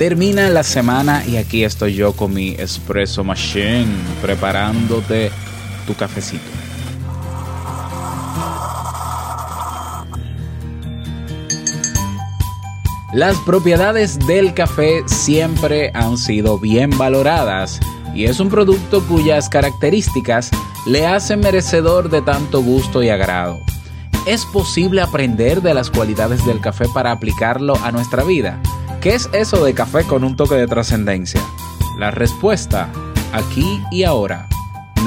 Termina la semana y aquí estoy yo con mi espresso machine preparándote tu cafecito. Las propiedades del café siempre han sido bien valoradas y es un producto cuyas características le hacen merecedor de tanto gusto y agrado. ¿Es posible aprender de las cualidades del café para aplicarlo a nuestra vida? ¿Qué es eso de café con un toque de trascendencia? La respuesta, aquí y ahora,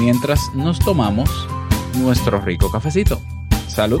mientras nos tomamos nuestro rico cafecito. Salud.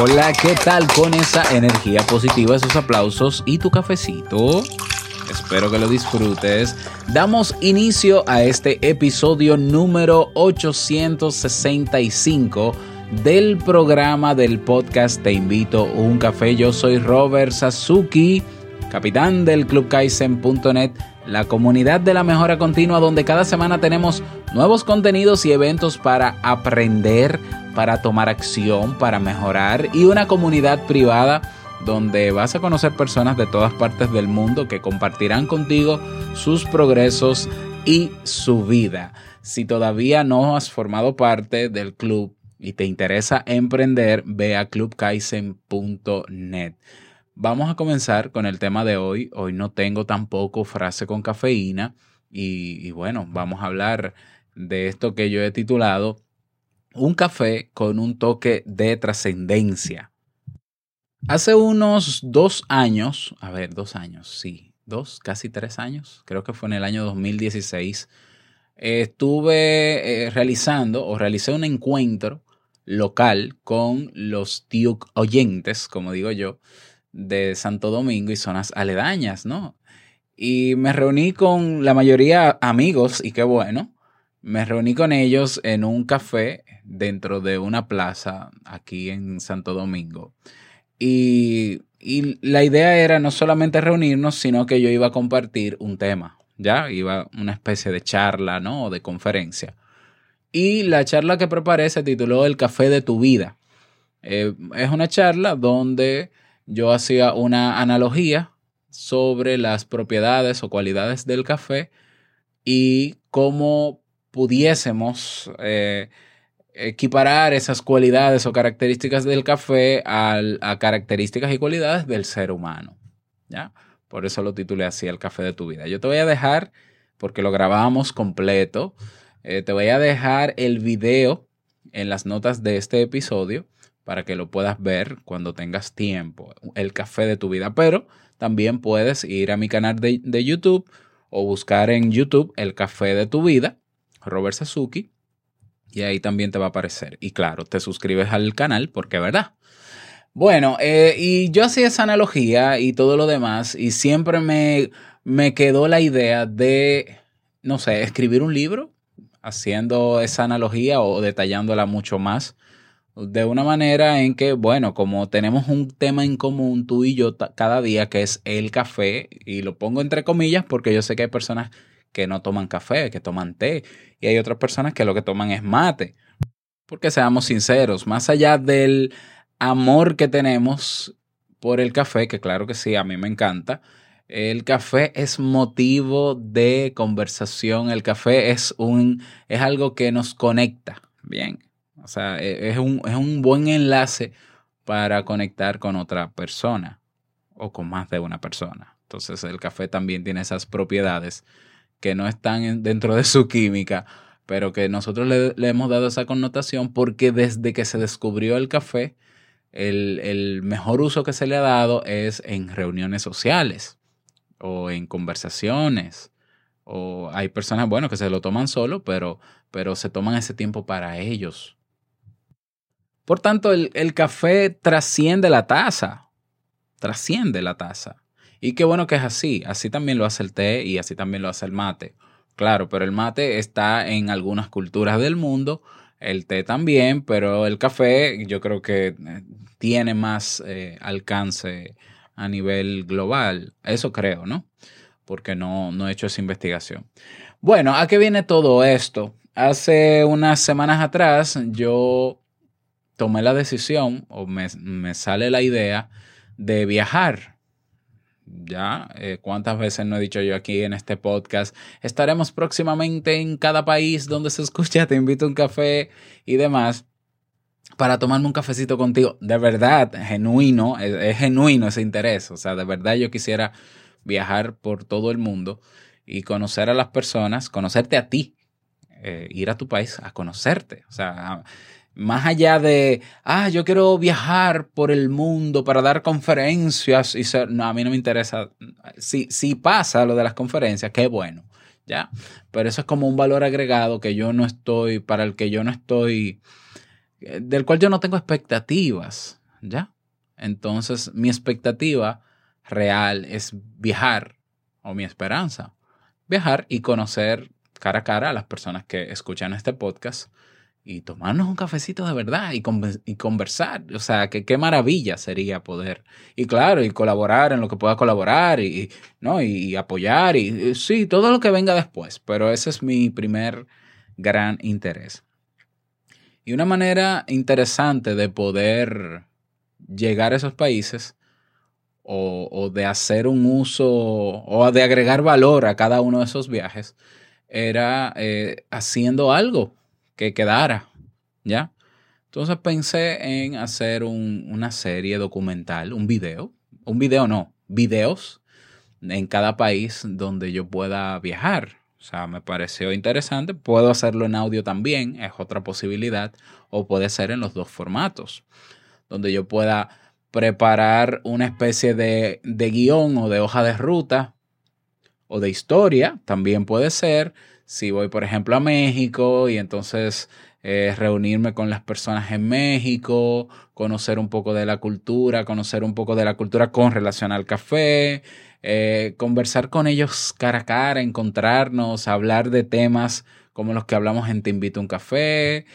Hola, ¿qué tal con esa energía positiva, esos aplausos y tu cafecito? Espero que lo disfrutes. Damos inicio a este episodio número 865 del programa del podcast Te invito a un café. Yo soy Robert Sasuki, capitán del clubkaizen.net, la comunidad de la mejora continua donde cada semana tenemos nuevos contenidos y eventos para aprender, para tomar acción, para mejorar y una comunidad privada donde vas a conocer personas de todas partes del mundo que compartirán contigo sus progresos y su vida. Si todavía no has formado parte del club y te interesa emprender, ve a clubkaizen.net. Vamos a comenzar con el tema de hoy. Hoy no tengo tampoco frase con cafeína y, bueno, vamos a hablar de esto que yo he titulado Un café con un toque de trascendencia. Hace unos dos años, a ver, dos años, sí, dos, casi tres años, creo que fue en el año 2016, eh, estuve eh, realizando o realicé un encuentro local con los oyentes, como digo yo, de Santo Domingo y zonas aledañas, ¿no? Y me reuní con la mayoría amigos y qué bueno. Me reuní con ellos en un café dentro de una plaza aquí en Santo Domingo. Y, y, la idea era no solamente reunirnos, sino que yo iba a compartir un tema, ¿ya? Iba una especie de charla, ¿no? De conferencia. Y la charla que preparé se tituló El café de tu vida. Eh, es una charla donde yo hacía una analogía sobre las propiedades o cualidades del café y cómo pudiésemos eh, equiparar esas cualidades o características del café a características y cualidades del ser humano. ¿ya? Por eso lo titulé así, El café de tu vida. Yo te voy a dejar, porque lo grabamos completo, eh, te voy a dejar el video en las notas de este episodio para que lo puedas ver cuando tengas tiempo, el café de tu vida. Pero también puedes ir a mi canal de, de YouTube o buscar en YouTube el café de tu vida, Robert Sasuki, y ahí también te va a aparecer. Y claro, te suscribes al canal porque es verdad. Bueno, eh, y yo hacía esa analogía y todo lo demás, y siempre me, me quedó la idea de, no sé, escribir un libro haciendo esa analogía o detallándola mucho más de una manera en que, bueno, como tenemos un tema en común tú y yo cada día, que es el café, y lo pongo entre comillas porque yo sé que hay personas que no toman café, que toman té, y hay otras personas que lo que toman es mate. Porque seamos sinceros, más allá del amor que tenemos por el café, que claro que sí, a mí me encanta, el café es motivo de conversación, el café es, un, es algo que nos conecta, bien. O sea, es un, es un buen enlace para conectar con otra persona o con más de una persona Entonces el café también tiene esas propiedades que no están en- dentro de su química, pero que nosotros le, le hemos dado esa connotación porque desde que se descubrió el café, el, el mejor uso que se le ha dado es en reuniones sociales o en conversaciones. O hay personas, bueno, que se lo toman solo, pero, pero se toman ese tiempo para ellos. Por tanto, el, el café trasciende la taza. Trasciende la taza. Y qué bueno que es así. Así también lo hace el té y así también lo hace el mate. Claro, pero el mate está en algunas culturas del mundo, el té también, pero el café yo creo que eh, tiene más eh, alcance a nivel global. Eso creo, ¿no? Porque no, no he hecho esa investigación. Bueno, ¿a qué viene todo esto? Hace unas semanas atrás yo tomé la decisión o me, me sale la idea de viajar. Ya, eh, cuántas veces no he dicho yo aquí en este podcast, estaremos próximamente en cada país donde se escucha, te invito a un café y demás para tomarme un cafecito contigo. De verdad, genuino, es, genuino ese interés. O sea, de verdad yo quisiera viajar por todo el mundo y conocer a las personas, conocerte a ti, eh, ir a tu país a conocerte. O sea, más allá de, ah, yo quiero viajar por el mundo para dar conferencias y ser, no, a mí no me interesa. Si, si pasa lo de las conferencias, qué bueno, ¿ya? Pero eso es como un valor agregado que yo no estoy, para el que yo no estoy, eh, del cual yo no tengo expectativas, ¿ya? Entonces, mi expectativa real es viajar, o mi esperanza, viajar y conocer cara a cara a las personas que escuchan este podcast y tomarnos un cafecito de verdad y, conven- y conversar. O sea, que qué maravilla sería poder. Y claro, y colaborar en lo que pueda colaborar y, ¿no? y, apoyar y, y sí, todo lo que venga después. Pero ese es mi primer gran interés. Y una manera interesante de poder llegar a esos países o, o de hacer un uso o de agregar valor a cada uno de esos viajes era eh, haciendo algo que quedara, ¿ya? Entonces pensé en hacer un- una serie documental, un video, un video no, videos en cada país donde yo pueda viajar. O sea, me pareció interesante. Puedo hacerlo en audio también, es otra posibilidad, o puede ser en los dos formatos, donde yo pueda preparar una especie de, de guion o de hoja de ruta o de historia, también puede ser. Si voy, por ejemplo, a México y entonces eh, reunirme con las personas en México, conocer un poco de la cultura, conocer un poco de la cultura con relación al café, eh, conversar con ellos cara a cara, encontrarnos, hablar de temas como los que hablamos en Te invito a un café,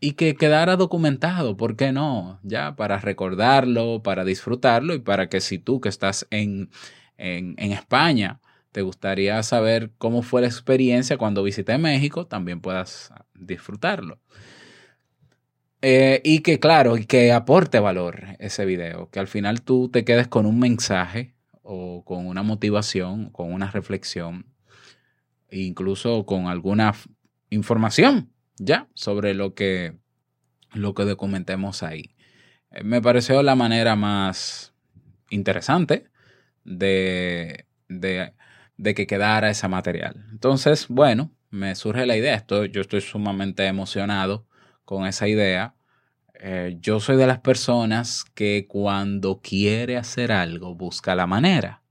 y que quedara documentado, ¿por qué no? Ya, para recordarlo, para disfrutarlo y para que si tú que estás en, en, en España, te gustaría saber cómo fue la experiencia cuando visité México, también puedas disfrutarlo. Eh, y que, claro, y que aporte valor ese video, que al final tú te quedes con un mensaje o con una motivación, con una reflexión, incluso con alguna información ya sobre lo que, lo que documentemos ahí. Eh, me pareció la manera más interesante de, de, de que quedara ese material. Entonces, bueno, me surge la idea. Estoy, yo estoy sumamente emocionado con esa idea. Eh, yo soy de las personas que cuando quiere hacer algo busca la manera.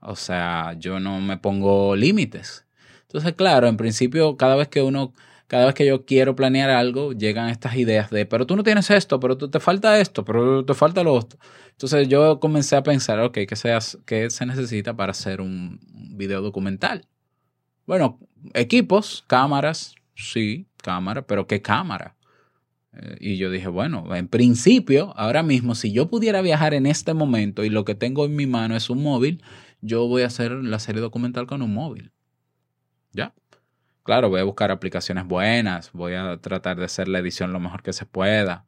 O sea, yo no me pongo límites. Entonces, claro, en principio, cada vez que uno, cada vez que yo quiero planear algo, llegan estas ideas de, pero tú no tienes esto, pero tú te falta esto, pero te falta lo otro. Entonces yo comencé a pensar, ok, ¿qué se, qué se necesita para hacer un video documental? Bueno, equipos, cámaras, sí, cámara, pero ¿qué cámara? Eh, y yo dije, bueno, en principio, ahora mismo, si yo pudiera viajar en este momento y lo que tengo en mi mano es un móvil, yo voy a hacer la serie documental con un móvil. ¿Ya? Claro, voy a buscar aplicaciones buenas, voy a tratar de hacer la edición lo mejor que se pueda.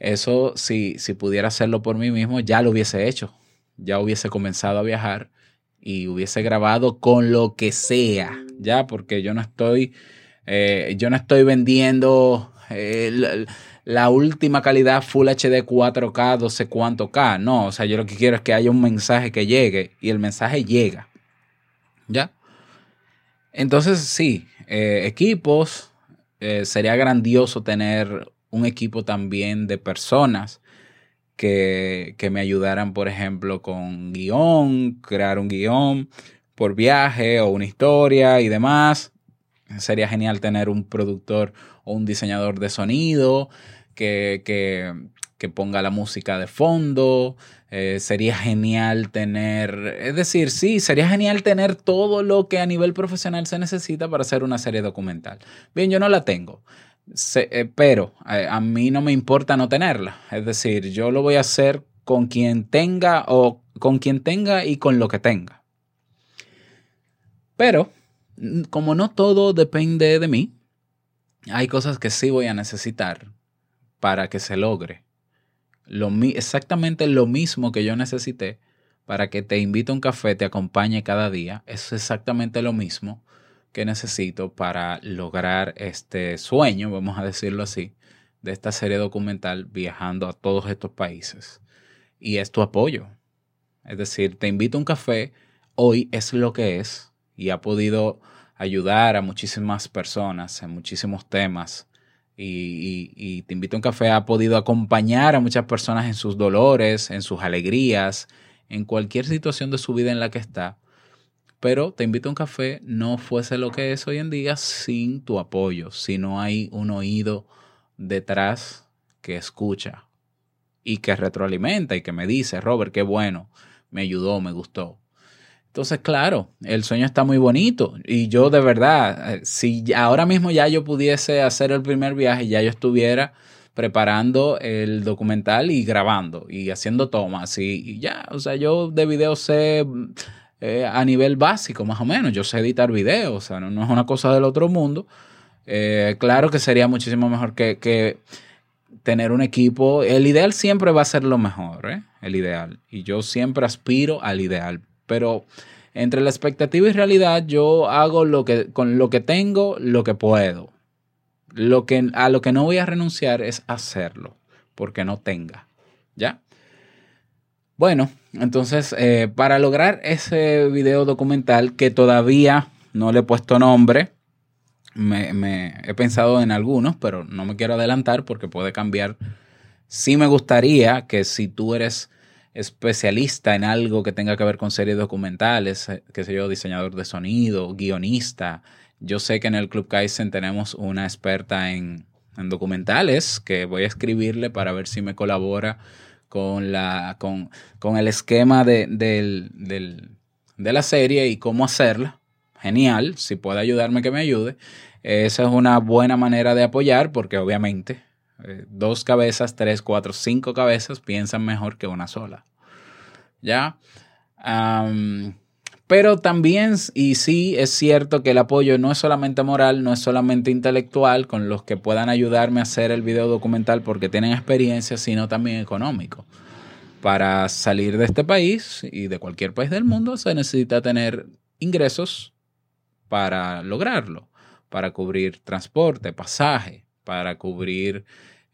Eso, si, si pudiera hacerlo por mí mismo, ya lo hubiese hecho. Ya hubiese comenzado a viajar y hubiese grabado con lo que sea, ¿ya? Porque yo no estoy, eh, yo no estoy vendiendo eh, la, la última calidad Full HD 4K, 12 cuánto K. No, o sea, yo lo que quiero es que haya un mensaje que llegue y el mensaje llega. ¿Ya? Entonces, sí, eh, equipos, eh, sería grandioso tener un equipo también de personas que, que me ayudaran, por ejemplo, con guion, crear un guion por viaje o una historia y demás. Sería genial tener un productor o un diseñador de sonido que, que, que ponga la música de fondo. Eh, sería genial tener, es decir, sí, sería genial tener todo lo que a nivel profesional se necesita para hacer una serie documental. Bien, yo no la tengo. Eh, pero eh, a mí no me importa no tenerla. Es decir, yo lo voy a hacer con quien tenga o con quien tenga y con lo que tenga. Pero, como no todo depende de mí, hay cosas que sí voy a necesitar para que se logre. Lo, exactamente lo mismo que yo necesité para que te invite a un café, te acompañe cada día, es exactamente lo mismo que necesito para lograr este sueño, vamos a decirlo así, de esta serie documental viajando a todos estos países. Y es tu apoyo. Es decir, te invito a un café, hoy es lo que es y ha podido ayudar a muchísimas personas en muchísimos temas. Y, y- y te invito a un café ha podido acompañar a muchas personas en sus dolores, en sus alegrías, en cualquier situación de su vida en la que está. Pero te invito a un café no fuese lo que es hoy en día sin tu apoyo, si no hay un oído detrás que escucha y que retroalimenta y que me dice, Robert, qué bueno, me ayudó, me gustó. Entonces, claro, el sueño está muy bonito y yo de verdad, eh, si ahora mismo ya yo pudiese hacer el primer viaje, ya yo estuviera preparando el documental y grabando y haciendo tomas y, ya, o sea, yo de video sé eh, a nivel básico más o menos, yo sé editar videos, o sea, no, no es una cosa del otro mundo. Eh, claro que sería muchísimo mejor que, que tener un equipo. El ideal siempre va a ser lo mejor, ¿eh? El ideal. Y yo siempre aspiro al ideal. Pero entre la expectativa y realidad, yo hago lo que, con lo que tengo, lo que puedo. Lo que, a lo que no voy a renunciar es hacerlo, porque no tenga. ¿Ya? Bueno, entonces, eh, para lograr ese video documental que todavía no le he puesto nombre, me, me- he pensado en algunos, pero no me quiero adelantar porque puede cambiar. Sí me gustaría que si tú eres especialista en algo que tenga que ver con series documentales, eh, qué sé yo, diseñador de sonido, guionista, yo sé que en el Club Kaizen tenemos una experta en, en documentales que voy a escribirle para ver si me colabora con, la, con, con el esquema de, de la serie y cómo hacerla. Genial, si puede ayudarme, que me ayude. Esa es una buena manera de apoyar porque obviamente eh, dos cabezas, tres, cuatro, cinco cabezas piensan mejor que una sola. ¿Ya? Pero también, y sí, es cierto que el apoyo no es solamente moral, no es solamente intelectual, con los que puedan ayudarme a hacer el video documental porque tienen experiencia, sino también económico. Para salir de este país y de cualquier país del mundo se necesita tener ingresos para lograrlo, para cubrir transporte, pasaje, para cubrir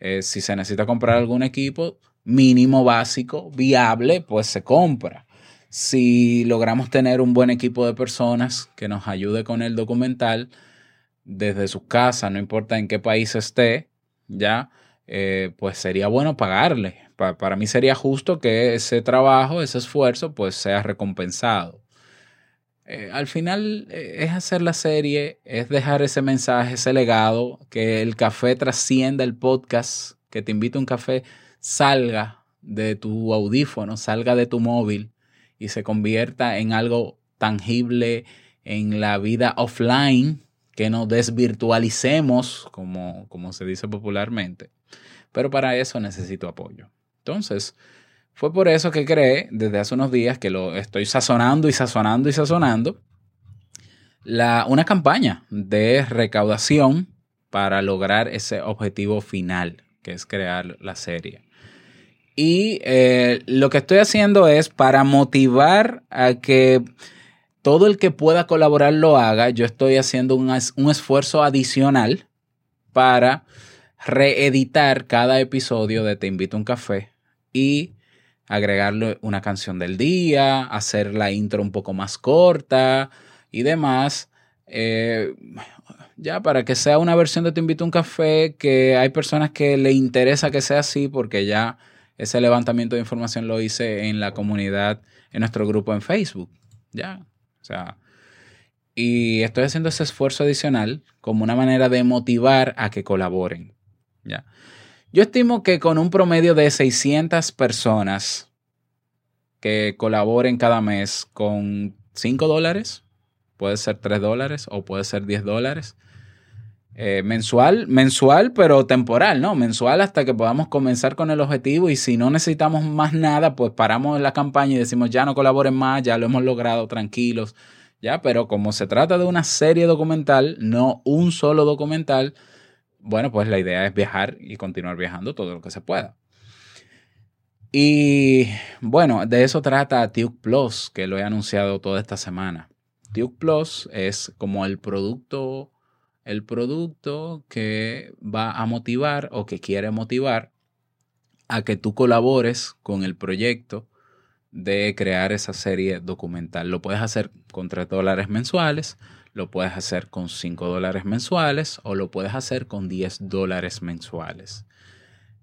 eh, si se necesita comprar algún equipo mínimo básico, viable, pues se compra. Si logramos tener un buen equipo de personas que nos ayude con el documental desde su casa, no importa en qué país esté, ya, eh, pues sería bueno pagarle. Pa- para mí sería justo que ese trabajo, ese esfuerzo, pues sea recompensado. Eh, al final eh, es hacer la serie, es dejar ese mensaje, ese legado, que el café trascienda el podcast, que te invite a un café, salga de tu audífono, salga de tu móvil y se convierta en algo tangible en la vida offline, que nos desvirtualicemos, como, como se dice popularmente. Pero para eso necesito apoyo. Entonces, fue por eso que creé desde hace unos días que lo estoy sazonando y sazonando y sazonando la, una campaña de recaudación para lograr ese objetivo final, que es crear la serie. Y eh, lo que estoy haciendo es para motivar a que todo el que pueda colaborar lo haga. Yo estoy haciendo un, un esfuerzo adicional para reeditar cada episodio de Te invito a un café y agregarle una canción del día, hacer la intro un poco más corta y demás. Eh, ya para que sea una versión de Te invito a un café que hay personas que le interesa que sea así porque ya ese levantamiento de información lo hice en la comunidad, en nuestro grupo en Facebook. Ya, o sea, y estoy haciendo ese esfuerzo adicional como una manera de motivar a que colaboren. ¿ya? Yo estimo que con un promedio de 600 personas que colaboren cada mes con 5 dólares, puede ser 3 dólares o puede ser 10 dólares, eh, mensual, mensual, pero temporal, ¿no? Mensual hasta que podamos comenzar con el objetivo y si no necesitamos más nada, pues paramos la campaña y decimos ya no colaboren más, ya lo hemos logrado, tranquilos, ya, pero como se trata de una serie documental, no un solo documental, bueno, pues la idea es viajar y continuar viajando todo lo que se pueda. Y bueno, de eso trata Tuke Plus, que lo he anunciado toda esta semana. Tuke Plus es como el producto, el producto que va a motivar o que quiere motivar a que tú colabores con el proyecto de crear esa serie documental. Lo puedes hacer con 3 dólares mensuales, lo puedes hacer con 5 dólares mensuales o lo puedes hacer con 10 dólares mensuales.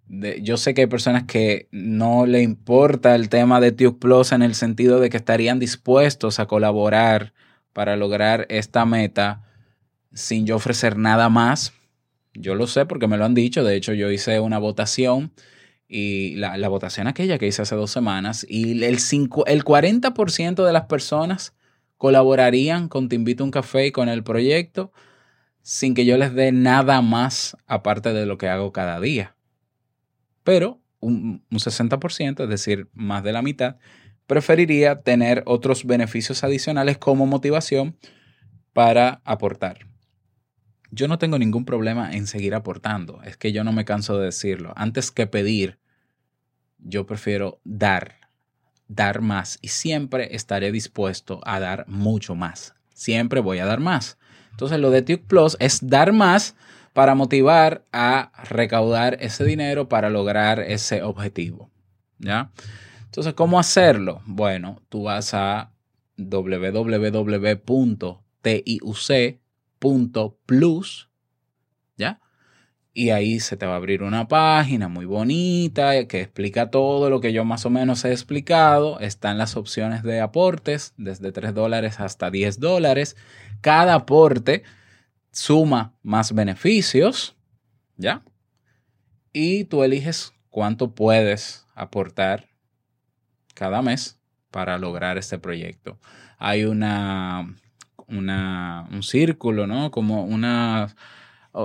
yo sé que hay personas que no le importa el tema de Tube Plus en el sentido de que estarían dispuestos a colaborar para lograr esta meta sin yo ofrecer nada más. Yo lo sé porque me lo han dicho. De hecho, yo hice una votación y la, votación aquella que hice hace dos semanas y el, cinco, el 40% de las personas colaborarían con Te invito a un café y con el proyecto sin que yo les dé nada más aparte de lo que hago cada día. Pero un, un 60%, es decir, más de la mitad, preferiría tener otros beneficios adicionales como motivación para aportar. Yo no tengo ningún problema en seguir aportando, es que yo no me canso de decirlo. Antes que pedir, yo prefiero dar dar más y siempre estaré dispuesto a dar mucho más. Siempre voy a dar más. Entonces lo de Tuke Plus es dar más para motivar a recaudar ese dinero para lograr ese objetivo. ¿Ya? Entonces, ¿cómo hacerlo? Bueno, tú vas a www.tiuc.plus. y ahí se te va a abrir una página muy bonita que explica todo lo que yo más o menos he explicado. Están las opciones de aportes desde 3 dólares hasta 10 dólares. Cada aporte suma más beneficios, ¿ya? Y tú eliges cuánto puedes aportar cada mes para lograr este proyecto. Hay una, una un círculo, ¿no? Como una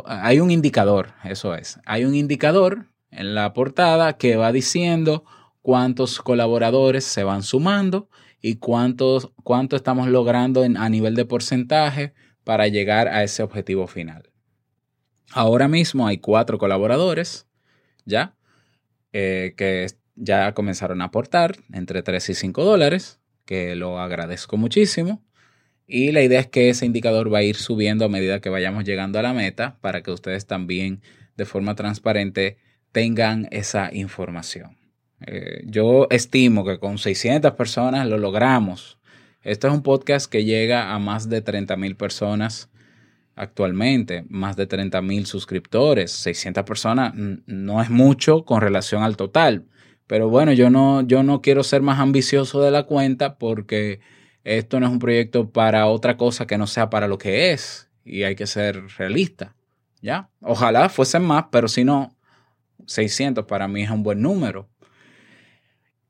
hay un indicador, eso es. Hay un indicador en la portada que va diciendo cuántos colaboradores se van sumando y cuántos, cuánto estamos logrando a nivel de porcentaje para llegar a ese objetivo final. Ahora mismo hay cuatro colaboradores, ¿ya? Eh, que ya comenzaron a aportar entre 3 y 5 dólares, que lo agradezco muchísimo. Y la idea es que ese indicador va a ir subiendo a medida que vayamos llegando a la meta para que ustedes también de forma transparente tengan esa información. Eh, yo estimo que con 600 personas lo logramos. Este es un podcast que llega a más de 30 mil personas actualmente, más de 30 mil suscriptores. 600 personas no es mucho con relación al total. Pero bueno, yo no, yo no quiero ser más ambicioso de la cuenta porque esto no es un proyecto para otra cosa que no sea para lo que es y hay que ser realista. ¿Ya? Ojalá fuesen más, pero si no, 600 para mí es un buen número.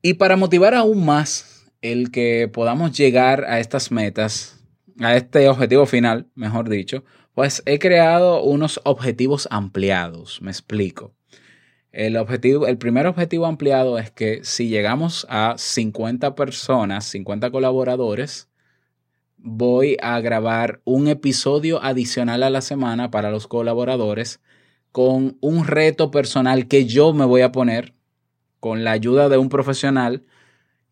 Y para motivar aún más el que podamos llegar a estas metas, a este objetivo final, mejor dicho, pues he creado unos objetivos ampliados. Me explico. El, objetivo, el primer objetivo ampliado es que si llegamos a 50 personas, 50 colaboradores, voy a grabar un episodio adicional a la semana para los colaboradores con un reto personal que yo me voy a poner con la ayuda de un profesional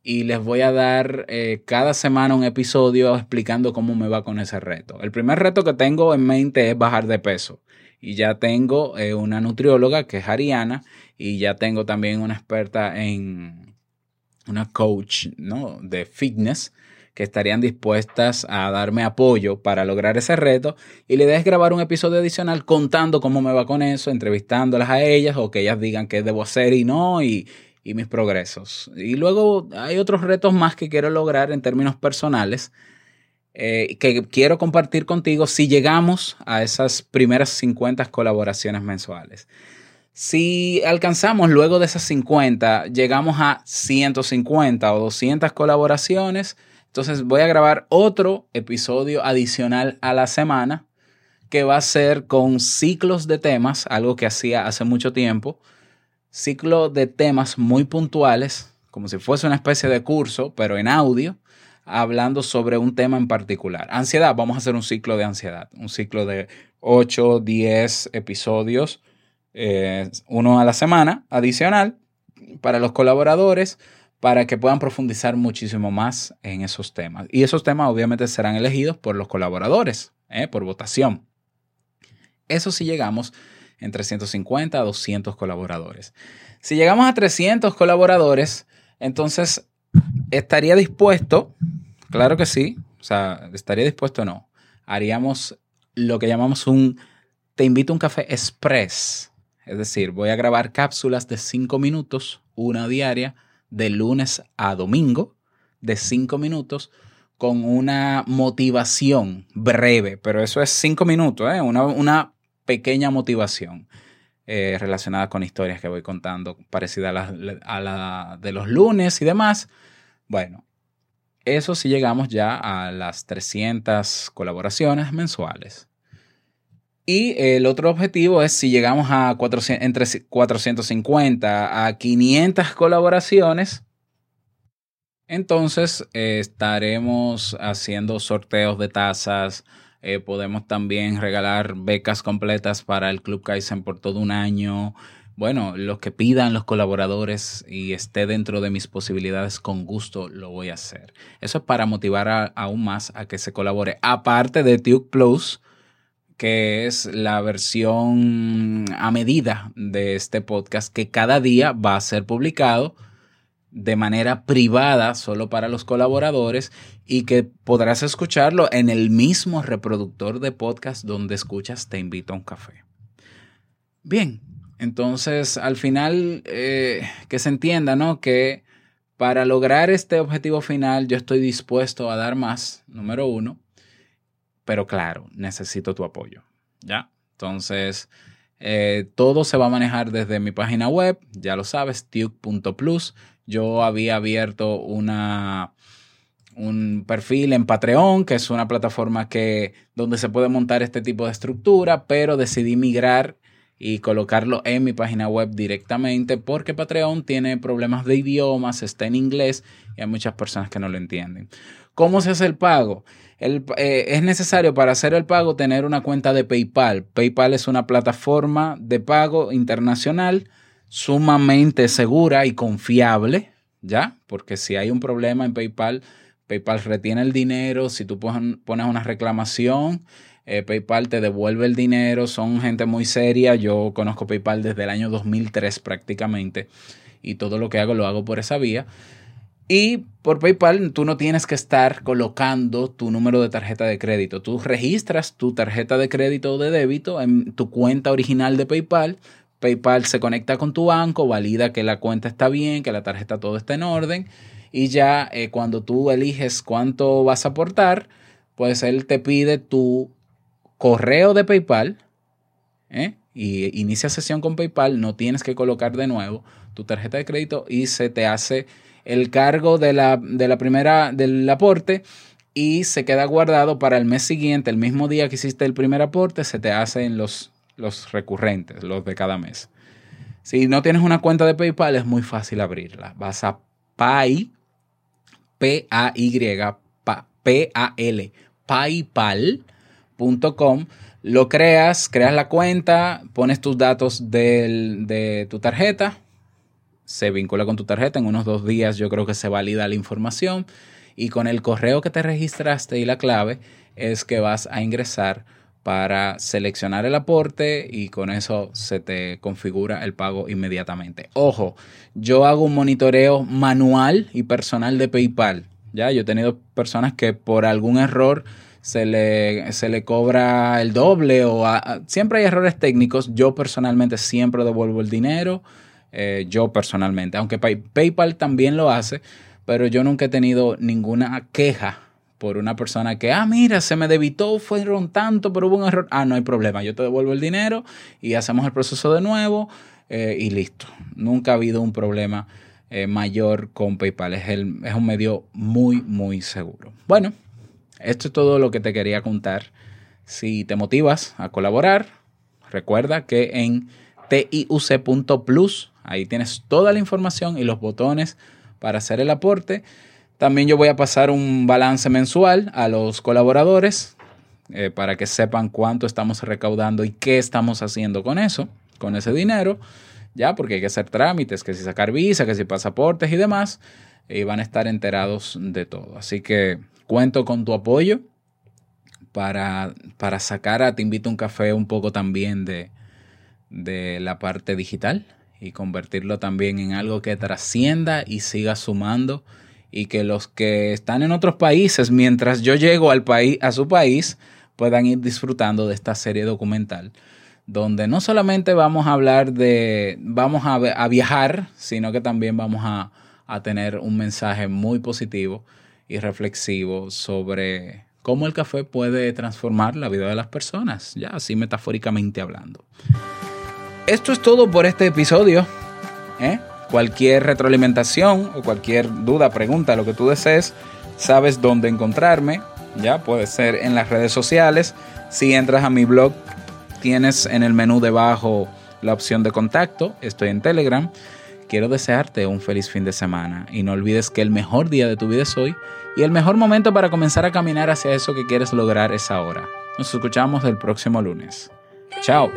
y les voy a dar eh, cada semana un episodio explicando cómo me va con ese reto. El primer reto que tengo en mente es bajar de peso Y ya tengo eh, una nutrióloga que es Ariana y ya tengo también una experta en una coach ¿no? de fitness que estarían dispuestas a darme apoyo para lograr ese reto y la idea es grabar un episodio adicional contando cómo me va con eso, entrevistándolas a ellas o que ellas digan qué debo hacer y no y, y mis progresos. Y luego hay otros retos más que quiero lograr en términos personales eh, que quiero compartir contigo si llegamos a esas primeras 50 colaboraciones mensuales. Si alcanzamos luego de esas 50, llegamos a 150 o 200 colaboraciones, entonces voy a grabar otro episodio adicional a la semana que va a ser con ciclos de temas, algo que hacía hace mucho tiempo, ciclo de temas muy puntuales, como si fuese una especie de curso, pero en audio, hablando sobre un tema en particular. Ansiedad, vamos a hacer un ciclo de ansiedad, un ciclo de 8, 10 episodios, eh, uno a la semana, adicional, para los colaboradores, para que puedan profundizar muchísimo más en esos temas. Y esos temas obviamente serán elegidos por los colaboradores, ¿eh? por votación. Eso si llegamos entre 150 a 200 colaboradores. Si llegamos a 300 colaboradores, entonces estaría dispuesto, claro que sí, o sea, estaría dispuesto o no, haríamos lo que llamamos un te invito a un café express. Es decir, voy a grabar cápsulas de 5 minutos, una diaria, de lunes a domingo, de 5 minutos, con una motivación breve, pero eso es 5 minutos, ¿eh? una, una pequeña motivación eh, relacionada con historias que voy contando, parecida a la, a la de los lunes y demás. Bueno, eso sí llegamos ya a las 300 colaboraciones mensuales. Y el otro objetivo es si llegamos a 400, entre 450 a 500 colaboraciones, entonces eh, estaremos haciendo sorteos de tazas. eh, podemos también regalar becas completas para el Club Kaizen por todo un año. Bueno, lo que pidan los colaboradores y esté dentro de mis posibilidades, con gusto lo voy a hacer. Eso es para motivar aún más a que se colabore. Aparte de Tuke Plus, que es la versión a medida de este podcast que cada día va a ser publicado de manera privada solo para los colaboradores y que podrás escucharlo en el mismo reproductor de podcast donde escuchas Te invito a un café. Bien, entonces al final eh, que se entienda, ¿no? Que para lograr este objetivo final yo estoy dispuesto a dar más, número uno, pero claro, necesito tu apoyo, ¿ya? Entonces, eh, todo se va a manejar desde mi página web, ya lo sabes, tuke.plus. Yo había abierto una, un perfil en Patreon, que es una plataforma que, donde se puede montar este tipo de estructura, pero decidí migrar y colocarlo en mi página web directamente porque Patreon tiene problemas de idiomas, está en inglés y hay muchas personas que no lo entienden. ¿Cómo se hace el pago? Eh, es necesario para hacer el pago tener una cuenta de PayPal. PayPal es una plataforma de pago internacional sumamente segura y confiable, ¿ya? Porque si hay un problema en PayPal, PayPal retiene el dinero. Si tú pon- pones una reclamación, eh, PayPal te devuelve el dinero. Son gente muy seria. Yo conozco PayPal desde el año 2003 prácticamente y todo lo que hago lo hago por esa vía. Y por PayPal tú no tienes que estar colocando tu número de tarjeta de crédito. Tú registras tu tarjeta de crédito o de débito en tu cuenta original de PayPal. PayPal se conecta con tu banco, valida que la cuenta está bien, que la tarjeta todo está en orden. Y ya eh, cuando tú eliges cuánto vas a aportar, pues él te pide tu correo de PayPal. ¿eh? Y inicia sesión con PayPal. No tienes que colocar de nuevo tu tarjeta de crédito y se te hace el cargo de la, de la primera, del aporte y se queda guardado para el mes siguiente, el mismo día que hiciste el primer aporte, se te hacen los, los recurrentes, los de cada mes. Si no tienes una cuenta de PayPal, es muy fácil abrirla. Vas a Pay, P-A-Y, pa- P-A-L, Lo creas, creas la cuenta, pones tus datos del- de tu tarjeta, se vincula con tu tarjeta. En unos dos días yo creo que se valida la información. Y con el correo que te registraste y la clave es que vas a ingresar para seleccionar el aporte y con eso se te configura el pago inmediatamente. Ojo, yo hago un monitoreo manual y personal de PayPal. Ya, yo he tenido personas que por algún error se le, se le cobra el doble o siempre hay errores técnicos. Yo personalmente siempre devuelvo el dinero. Eh, yo personalmente, aunque PayPal también lo hace, pero yo nunca he tenido ninguna queja por una persona que, ah, mira, se me debitó, fueron tanto, pero hubo un error. Ah, no hay problema, yo te devuelvo el dinero y hacemos el proceso de nuevo eh, y listo. Nunca ha habido un problema eh, mayor con PayPal. Es, el, es un medio muy, muy seguro. Bueno, esto es todo lo que te quería contar. Si te motivas a colaborar, recuerda que en tiuc.plus, ahí tienes toda la información y los botones para hacer el aporte. También yo voy a pasar un balance mensual a los colaboradores eh, para que sepan cuánto estamos recaudando y qué estamos haciendo con eso, con ese dinero, ya, porque hay que hacer trámites, que si sacar visa, que si pasaportes y demás, y van a estar enterados de todo. Así que cuento con tu apoyo para, para sacar a Te Invito a un Café un poco también de, de la parte digital y convertirlo también en algo que trascienda y siga sumando y que los que están en otros países, mientras yo llego al país, a su país, puedan ir disfrutando de esta serie documental, donde no solamente vamos a hablar de, vamos a, a viajar, sino que también vamos a, a tener un mensaje muy positivo y reflexivo sobre cómo el café puede transformar la vida de las personas, ya así metafóricamente hablando. Esto es todo por este episodio. ¿eh? Cualquier retroalimentación o cualquier duda, pregunta, lo que tú desees, sabes dónde encontrarme. Ya puede ser en las redes sociales. Si entras a mi blog, tienes en el menú debajo la opción de contacto. Estoy en Telegram. Quiero desearte un feliz fin de semana y no olvides que el mejor día de tu vida es hoy y el mejor momento para comenzar a caminar hacia eso que quieres lograr es ahora. Nos escuchamos el próximo lunes. Chao.